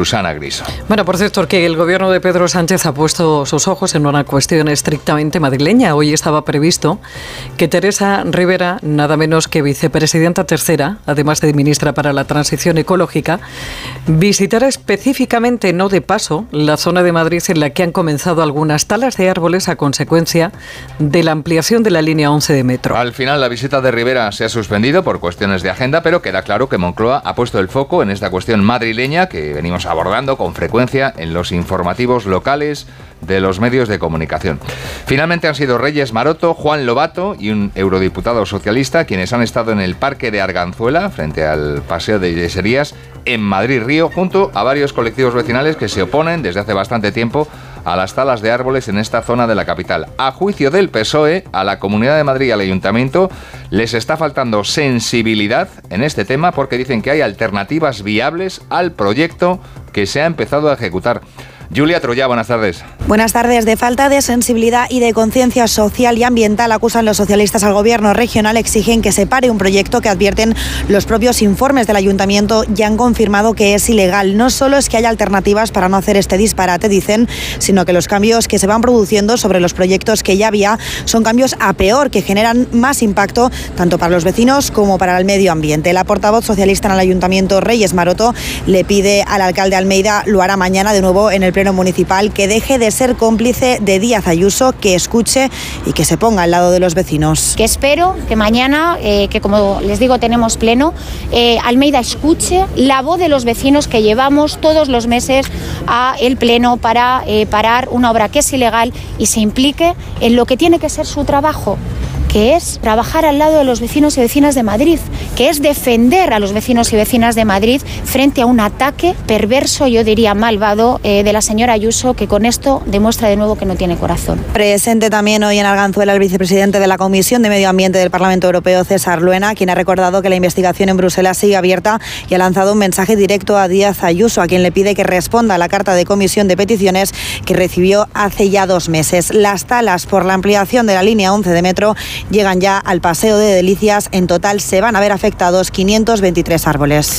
Susana Griso. Bueno, por cierto, que el gobierno de Pedro Sánchez ha puesto sus ojos en una cuestión estrictamente madrileña. Hoy estaba previsto que Teresa Rivera, nada menos que vicepresidenta tercera, además de ministra para la transición ecológica, visitara específicamente, no de paso, la zona de Madrid en la que han comenzado algunas talas de árboles a consecuencia de la ampliación de la línea 11 de metro. Al final, la visita de Rivera se ha suspendido por cuestiones de agenda, pero queda claro que Moncloa ha puesto el foco en esta cuestión madrileña que venimos a abordando con frecuencia en los informativos locales de los medios de comunicación. Finalmente han sido Reyes Maroto, Juan Lobato y un eurodiputado socialista quienes han estado en el Parque de Arganzuela, frente al Paseo de Yeserías, en Madrid Río, junto a varios colectivos vecinales que se oponen desde hace bastante tiempo a las talas de árboles en esta zona de la capital. A juicio del PSOE, a la Comunidad de Madrid y al Ayuntamiento les está faltando sensibilidad en este tema porque dicen que hay alternativas viables al proyecto que se ha empezado a ejecutar. Julia Troya, buenas tardes. Buenas tardes. De falta de sensibilidad y de conciencia social y ambiental acusan los socialistas al gobierno regional, exigen que se pare un proyecto que advierten los propios informes del ayuntamiento y han confirmado que es ilegal. No solo es que haya alternativas para no hacer este disparate, dicen, sino que los cambios que se van produciendo sobre los proyectos que ya había son cambios a peor, que generan más impacto tanto para los vecinos como para el medio ambiente. La portavoz socialista en el ayuntamiento, Reyes Maroto, le pide al alcalde Almeida, lo hará mañana de nuevo en el Municipal que deje de ser cómplice de Díaz Ayuso, que escuche y que se ponga al lado de los vecinos. Que espero que mañana, eh, que como les digo tenemos pleno, eh, Almeida escuche la voz de los vecinos que llevamos todos los meses a el pleno para eh, parar una obra que es ilegal y se implique en lo que tiene que ser su trabajo que es trabajar al lado de los vecinos y vecinas de Madrid, que es defender a los vecinos y vecinas de Madrid frente a un ataque perverso, yo diría malvado, eh, de la señora Ayuso, que con esto demuestra de nuevo que no tiene corazón. Presente también hoy en Arganzuela el vicepresidente de la Comisión de Medio Ambiente del Parlamento Europeo, César Luena, quien ha recordado que la investigación en Bruselas sigue abierta y ha lanzado un mensaje directo a Díaz Ayuso, a quien le pide que responda a la carta de comisión de peticiones que recibió hace ya dos meses. Las talas por la ampliación de la línea 11 de metro llegan ya al Paseo de Delicias. En total se van a ver afectados 523 árboles.